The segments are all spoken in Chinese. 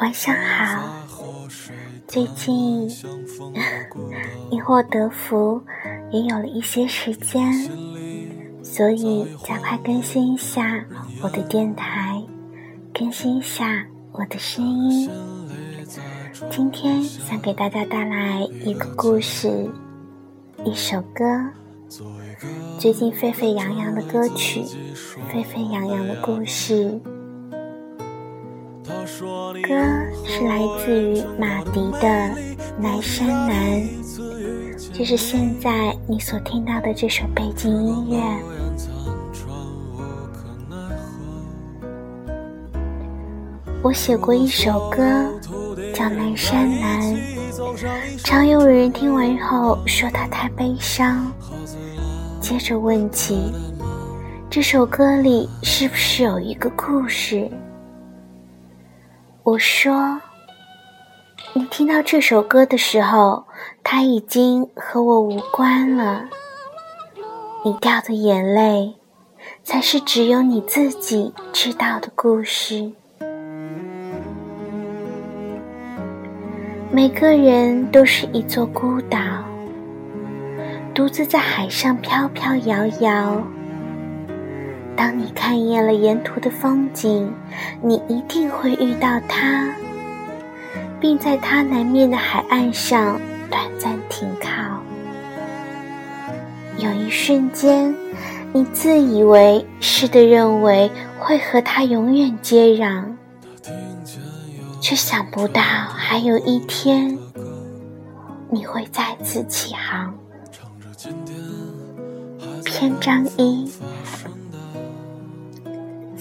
晚上好，最近因祸得福，也有了一些时间，所以加快更新一下我的电台，更新一下我的声音。今天想给大家带来一个故事，一首歌，最近沸沸扬扬的歌曲，沸沸扬扬的故事。歌是来自于马迪的《南山南》，就是现在你所听到的这首背景音乐。我写过一首歌叫《南山南》，常有人听完后说它太悲伤，接着问起这首歌里是不是有一个故事。我说：“你听到这首歌的时候，它已经和我无关了。你掉的眼泪，才是只有你自己知道的故事。每个人都是一座孤岛，独自在海上飘飘摇摇。”当你看厌了沿途的风景，你一定会遇到他，并在它南面的海岸上短暂停靠。有一瞬间，你自以为是的认为会和他永远接壤，却想不到还有一天，你会再次起航。篇章一。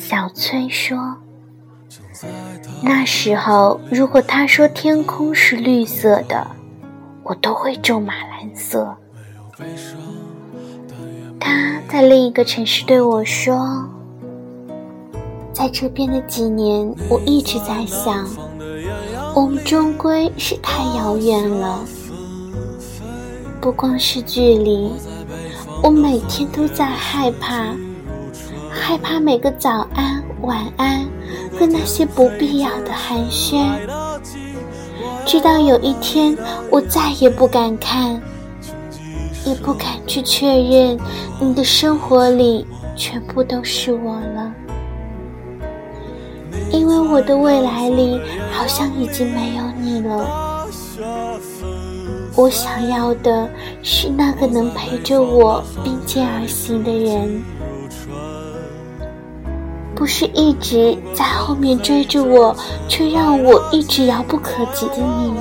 小崔说：“那时候，如果他说天空是绿色的，我都会咒骂蓝色。”他在另一个城市对我说：“在这边的几年，我一直在想，我们终归是太遥远了。不光是距离，我每天都在害怕。”害怕每个早安、晚安和那些不必要的寒暄，直到有一天我再也不敢看，也不敢去确认你的生活里全部都是我了，因为我的未来里好像已经没有你了。我想要的是那个能陪着我并肩而行的人。不是一直在后面追着我，却让我一直遥不可及的你。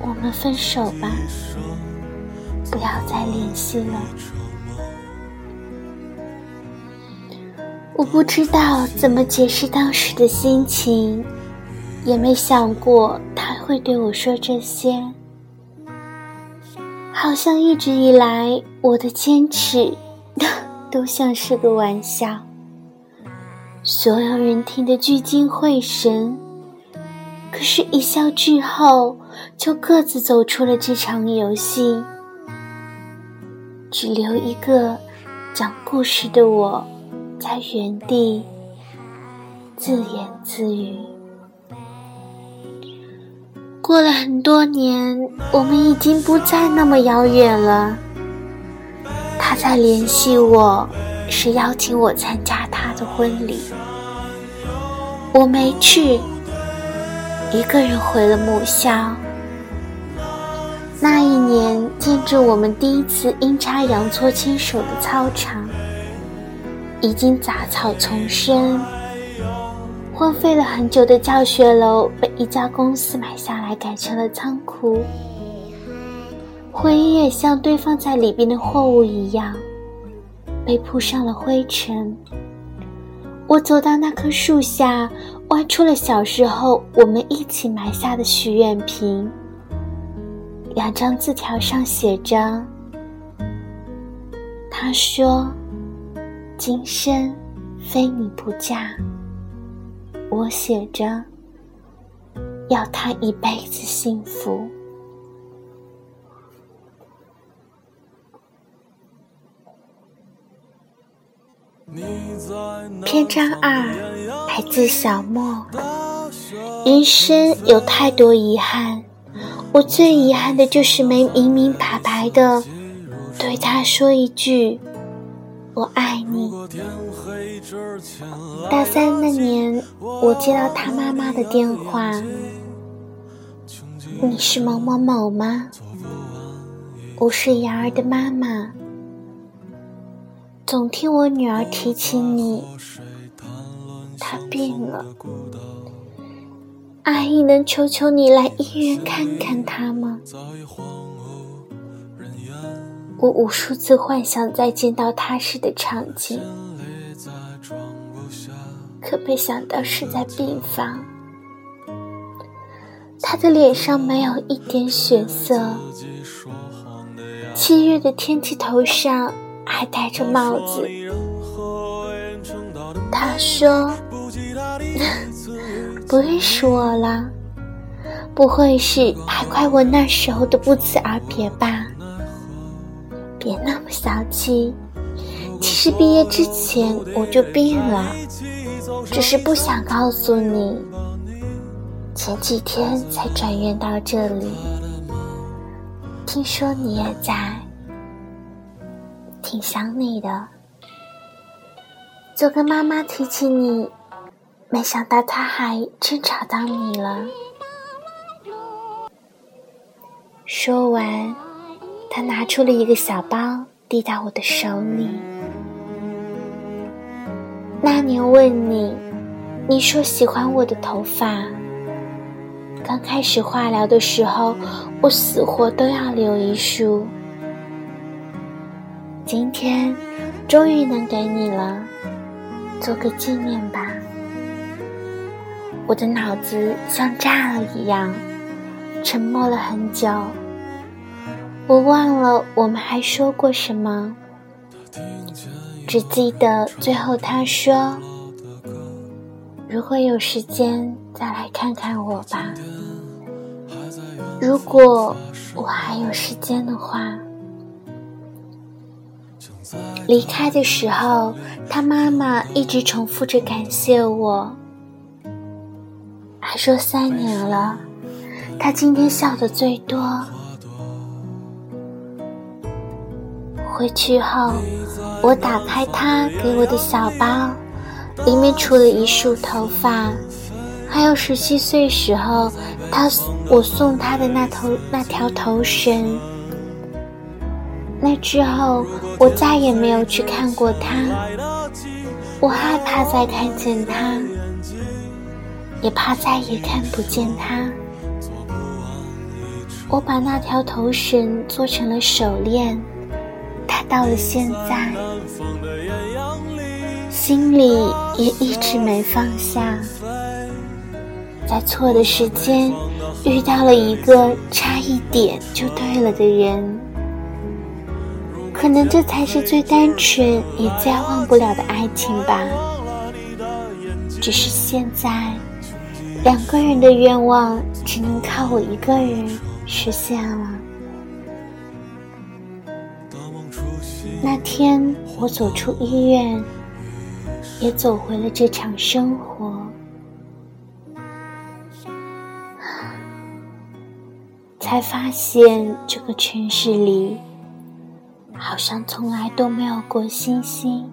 我们分手吧，不要再联系了。我不知道怎么解释当时的心情，也没想过他会对我说这些。好像一直以来我的坚持。都像是个玩笑，所有人听得聚精会神，可是，一笑之后，就各自走出了这场游戏，只留一个讲故事的我在原地自言自语。过了很多年，我们已经不再那么遥远了。他在联系我，是邀请我参加他的婚礼。我没去，一个人回了母校。那一年，见证我们第一次阴差阳错牵手的操场，已经杂草丛生。荒废了很久的教学楼，被一家公司买下来，改成了仓库。回忆也像堆放在里边的货物一样，被铺上了灰尘。我走到那棵树下，挖出了小时候我们一起埋下的许愿瓶。两张字条上写着：“他说，今生非你不嫁。”我写着：“要他一辈子幸福。”篇章二来自小莫。人生有太多遗憾，我最遗憾的就是没明明白白的对他说一句“我爱你”。大三那年，我接到他妈妈的电话：“你是某某某吗？我是瑶儿的妈妈。”总听我女儿提起你，她病了。阿姨能求求你来医院看看她吗？我无数次幻想再见到她时的场景，可没想到是在病房。她的脸上没有一点血色，七月的天气，头上。还戴着帽子，他说：“ 不认识我了，不会是还怪我那时候的不辞而别吧？别那么小气，其实毕业之前我就病了，只是不想告诉你。前几天才转院到这里，听说你也在。”挺想你的，就跟妈妈提起你，没想到她还真找到你了。说完，他拿出了一个小包，递到我的手里。那年问你，你说喜欢我的头发。刚开始化疗的时候，我死活都要留一束。今天终于能给你了，做个纪念吧。我的脑子像炸了一样，沉默了很久。我忘了我们还说过什么，只记得最后他说：“如果有时间再来看看我吧。”如果我还有时间的话。离开的时候，他妈妈一直重复着感谢我，还说三年了，他今天笑的最多。回去后，我打开他给我的小包，里面除了一束头发，还有十七岁时候他我送他的那头那条头绳。那之后，我再也没有去看过他。我害怕再看见他，也怕再也看不见他。我把那条头绳做成了手链，他到了现在，心里也一直没放下。在错的时间，遇到了一个差一点就对了的人。可能这才是最单纯也最忘不了的爱情吧。只是现在，两个人的愿望只能靠我一个人实现了。那天我走出医院，也走回了这场生活，才发现这个城市里。好像从来都没有过星星，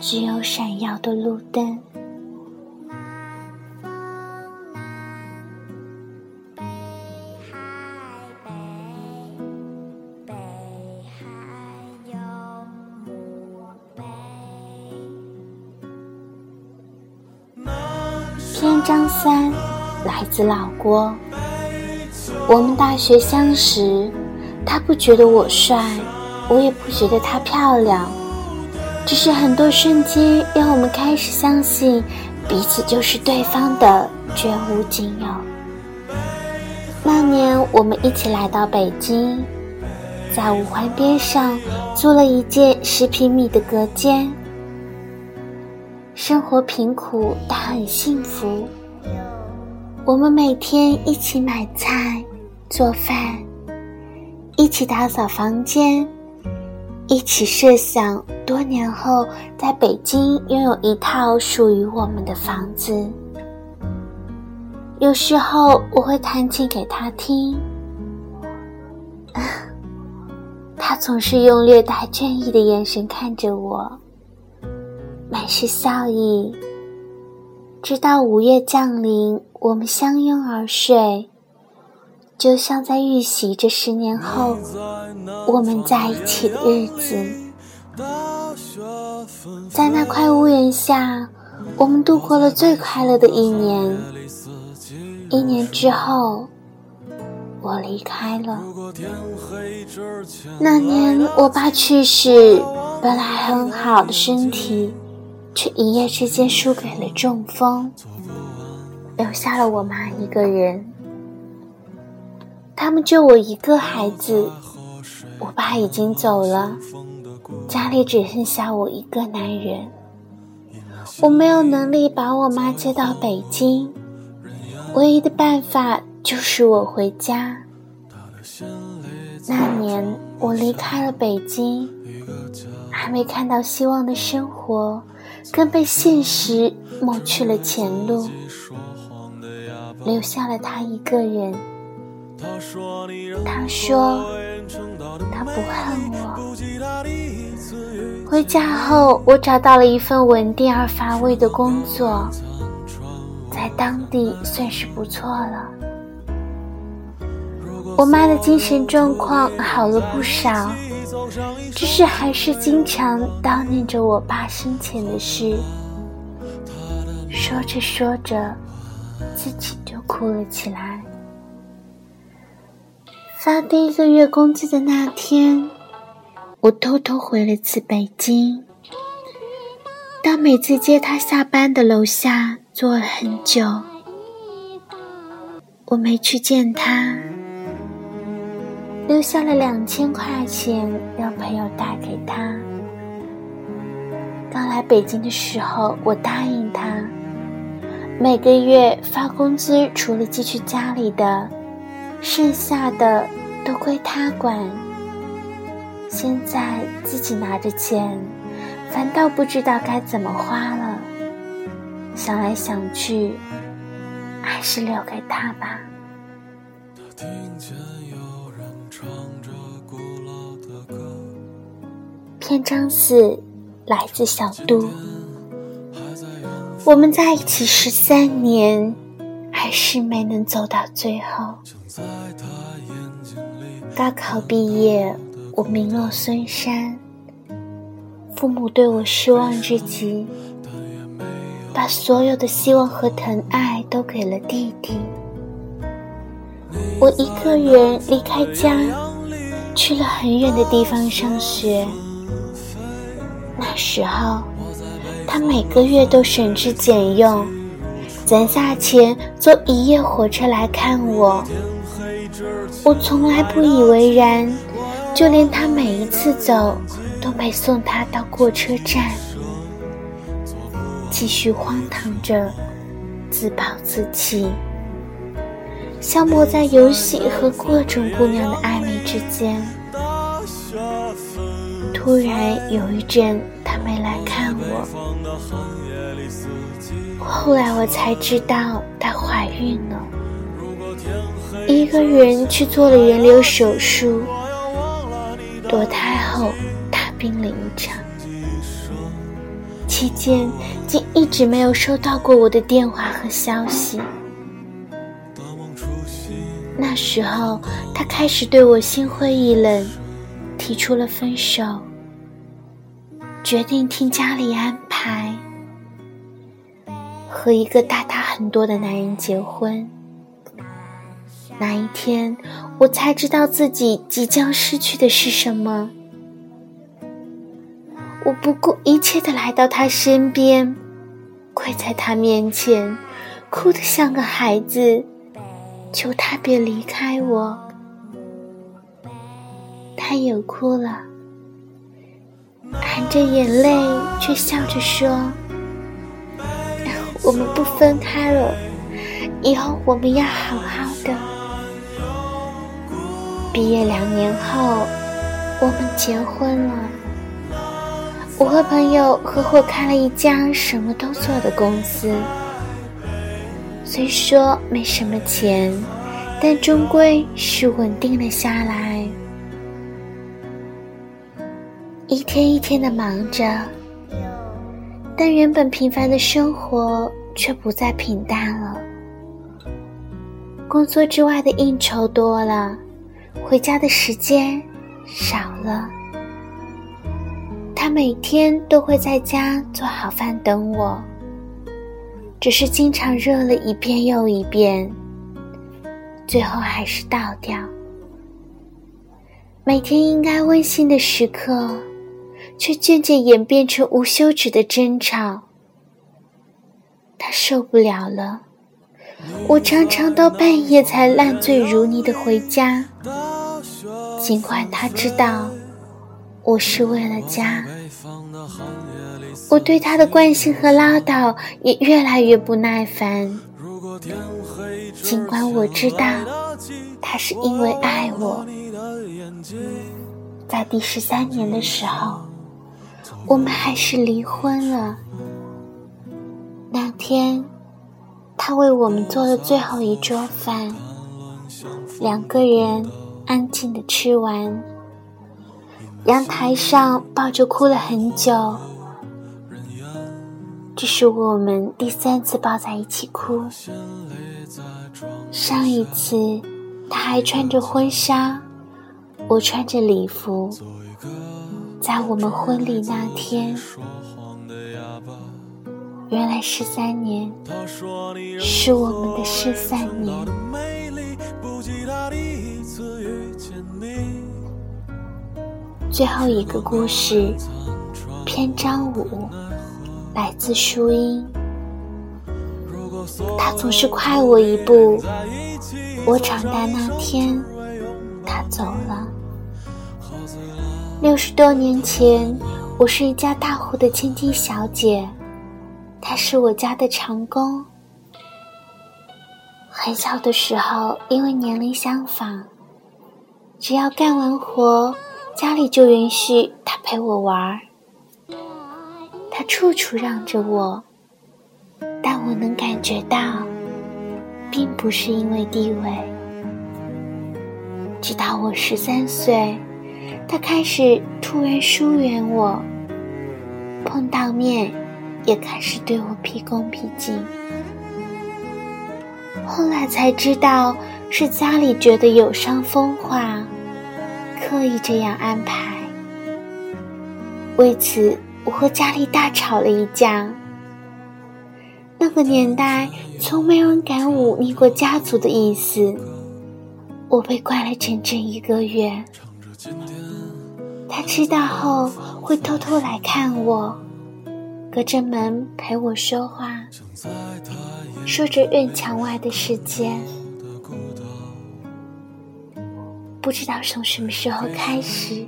只有闪耀的路灯。篇章三来自老郭。我们大学相识。他不觉得我帅，我也不觉得他漂亮。只是很多瞬间让我们开始相信彼此就是对方的绝无仅有。那年我们一起来到北京，在五环边上租了一间十平米的隔间，生活贫苦但很幸福。我们每天一起买菜、做饭，一起打扫房间。一起设想多年后在北京拥有一套属于我们的房子。有时候我会弹琴给他听，他总是用略带倦意的眼神看着我，满是笑意。直到午夜降临，我们相拥而睡。就像在预习着十年后我们在一起的日子，在那块屋檐下，我们度过了最快乐的一年。一年之后，我离开了。那年我爸去世，本来很好的身体，却一夜之间输给了中风，留下了我妈一个人。他们就我一个孩子，我爸已经走了，家里只剩下我一个男人。我没有能力把我妈接到北京，唯一的办法就是我回家。那年我离开了北京，还没看到希望的生活，更被现实抹去了前路，留下了他一个人。他说：“他不恨我。回家后，我找到了一份稳定而乏味的工作，在当地算是不错了。我妈的精神状况好了不少，只是还是经常叨念着我爸生前的事。说着说着，自己就哭了起来。”发第一个月工资的那天，我偷偷回了次北京。到每次接他下班的楼下坐了很久，我没去见他，留下了两千块钱让朋友带给他。刚来北京的时候，我答应他，每个月发工资，除了寄去家里的。剩下的都归他管。现在自己拿着钱，反倒不知道该怎么花了。想来想去，还是留给他吧。篇章四来自小杜。我们在一起十三年，还是没能走到最后。高考毕业，我名落孙山，父母对我失望至极，把所有的希望和疼爱都给了弟弟。我一个人离开家，去了很远的地方上学。那时候，他每个月都省吃俭用，攒下钱坐一夜火车来看我。我从来不以为然，就连他每一次走都没送他到过车站，继续荒唐着，自暴自弃，消磨在游戏和各种姑娘的暧昧之间。突然有一阵他没来看我，后来我才知道她怀孕了。一个人去做了人流手术，堕胎后大病了一场，期间竟一直没有收到过我的电话和消息。那时候，他开始对我心灰意冷，提出了分手，决定听家里安排，和一个大他很多的男人结婚。那一天，我才知道自己即将失去的是什么。我不顾一切的来到他身边，跪在他面前，哭得像个孩子，求他别离开我。他也哭了，含着眼泪，却笑着说：“我们不分开了，以后我们要好好的。”毕业两年后，我们结婚了。我和朋友合伙开了一家什么都做的公司，虽说没什么钱，但终归是稳定了下来。一天一天的忙着，但原本平凡的生活却不再平淡了。工作之外的应酬多了，回家的时间少了。他每天都会在家做好饭等我，只是经常热了一遍又一遍，最后还是倒掉。每天应该温馨的时刻，却渐渐演变成无休止的争吵。他受不了了，我常常到半夜才烂醉如泥的回家，尽管他知道。我是为了家，我对他的关心和唠叨也越来越不耐烦。尽管我知道他是因为爱我，在第十三年的时候，我们还是离婚了。那天，他为我们做了最后一桌饭，两个人安静的吃完。阳台上抱着哭了很久，这是我们第三次抱在一起哭。上一次他还穿着婚纱，我穿着礼服，在我们婚礼那天。原来十三年，是我们的失散年。最后一个故事，篇章五，来自书音。他总是快我一步。我长大那天，他走了。六十多年前，我是一家大户的千金小姐，他是我家的长工。很小的时候，因为年龄相仿，只要干完活。家里就允许他陪我玩儿，他处处让着我，但我能感觉到，并不是因为地位。直到我十三岁，他开始突然疏远我，碰到面也开始对我毕恭毕敬。后来才知道，是家里觉得有伤风化。刻意这样安排，为此我和家里大吵了一架。那个年代，从没人敢忤逆过家族的意思。我被关了整整一个月。他知道后会偷偷来看我，隔着门陪我说话，说着院墙外的世界。不知道从什么时候开始，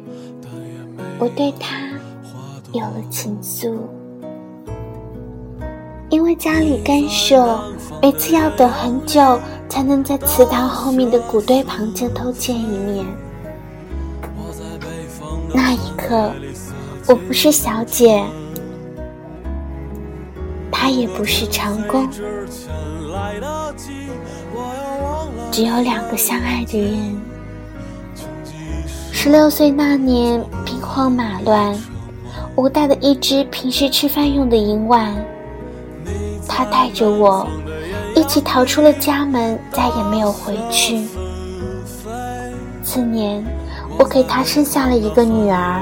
我对他有了情愫。因为家里干涉，每次要等很久才能在祠堂后面的谷堆旁街头见一面。那一刻，我不是小姐，也不是长工，只有两个相爱的人。十六岁那年，兵荒马乱，我带了一只平时吃饭用的银碗。他带着我一起逃出了家门，再也没有回去。次年，我给他生下了一个女儿。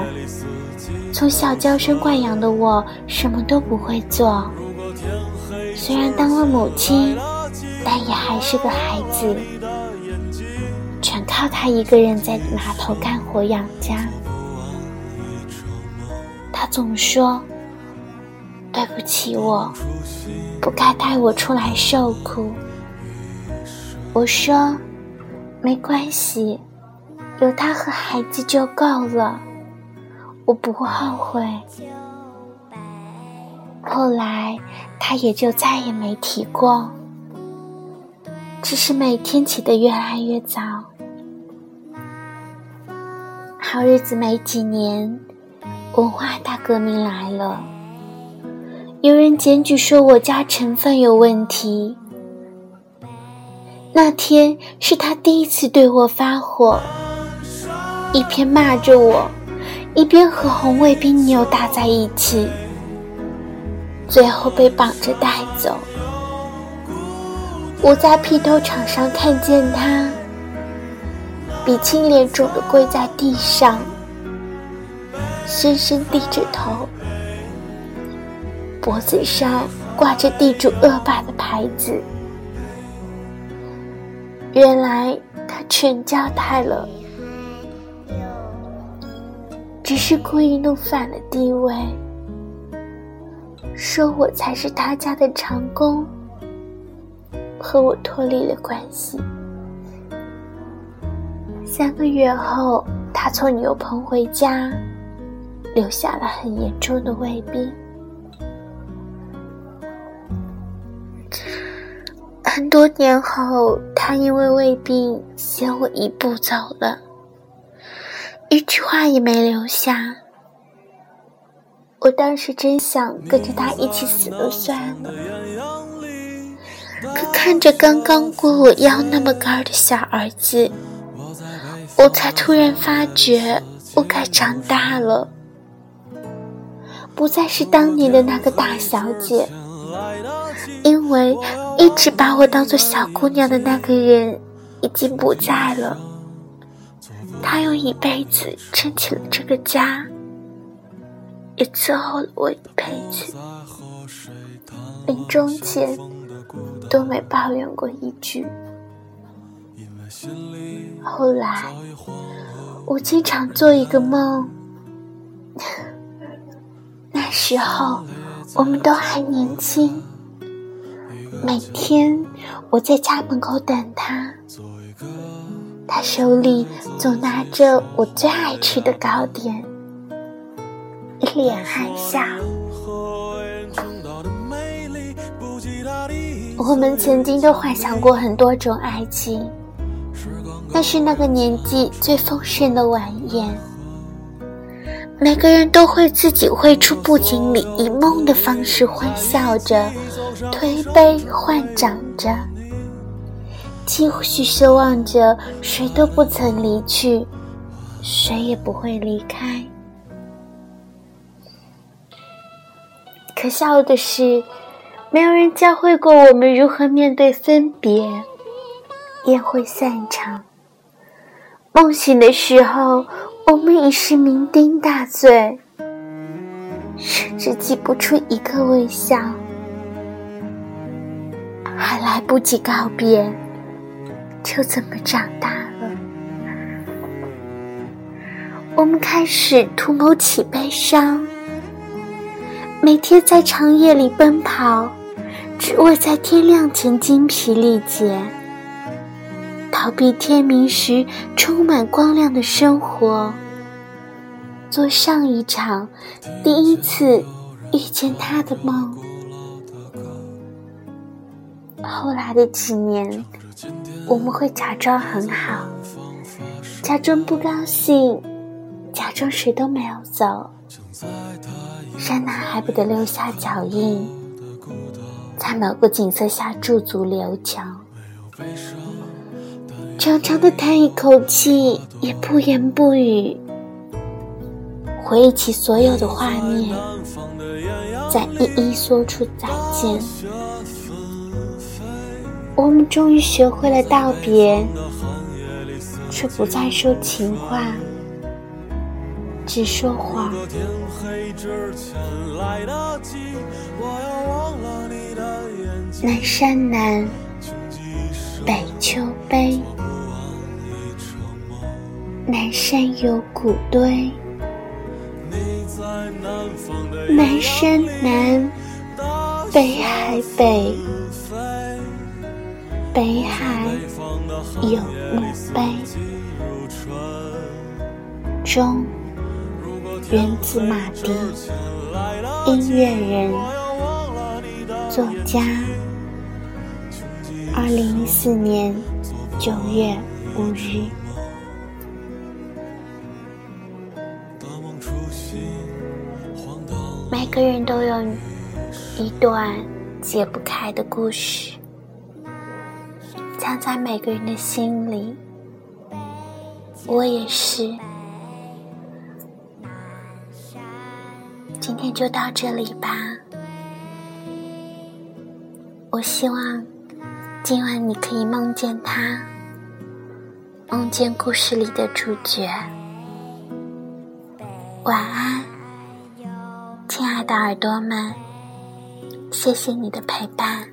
从小娇生惯养的我，什么都不会做。虽然当了母亲，但也还是个孩子。全靠他一个人在码头干活养家。他总说：“对不起，我不该带我出来受苦。”我说：“没关系，有他和孩子就够了，我不后悔。”后来，他也就再也没提过，只是每天起得越来越早。好日子没几年，文化大革命来了，有人检举说我家成分有问题。那天是他第一次对我发火，一边骂着我，一边和红卫兵扭打在一起。最后被绑着带走。我在披头场上看见他，鼻青脸肿的跪在地上，深深低着头，脖子上挂着地主恶霸的牌子。原来他全交代了，只是故意弄反了地位。说我才是他家的长工，和我脱离了关系。三个月后，他从牛棚回家，留下了很严重的胃病。很多年后，他因为胃病先我一步走了，一句话也没留下。我当时真想跟着他一起死了算了，可看着刚刚过我腰那么高的小儿子，我才突然发觉我该长大了，不再是当年的那个大小姐，因为一直把我当做小姑娘的那个人已经不在了，他用一辈子撑起了这个家。也伺候了我一辈子，临终前都没抱怨过一句。后来，我经常做一个梦，那时候我们都还年轻，每天我在家门口等他，他手里总拿着我最爱吃的糕点。一脸含笑。我们曾经都幻想过很多种爱情，那是那个年纪最丰盛的晚宴。每个人都会自己绘出布景里以梦的方式欢笑着，推杯换盏着，几许奢望着谁都不曾离去，谁也不会离开。可笑的是，没有人教会过我们如何面对分别。宴会散场，梦醒的时候，我们已是酩酊大醉，甚至挤不出一个微笑，还来不及告别，就这么长大了。我们开始图谋起悲伤。每天在长夜里奔跑，只为在天亮前精疲力竭，逃避天明时充满光亮的生活，做上一场第一次遇见他的梦。后来的几年，我们会假装很好，假装不高兴，假装谁都没有走。山南还不得留下脚印，在某个景色下驻足留脚，长长的叹一口气，也不言不语，回忆起所有的画面，再一一说出再见。我们终于学会了道别，却不再说情话。只说谎。南山南，北秋悲。南山有古堆，南山南，北海北，北海有墓碑。中，源自马迪，音乐人，作家。二零一四年九月五日。每个人都有一段解不开的故事，藏在每个人的心里。我也是。就到这里吧。我希望今晚你可以梦见他，梦见故事里的主角。晚安，亲爱的耳朵们，谢谢你的陪伴。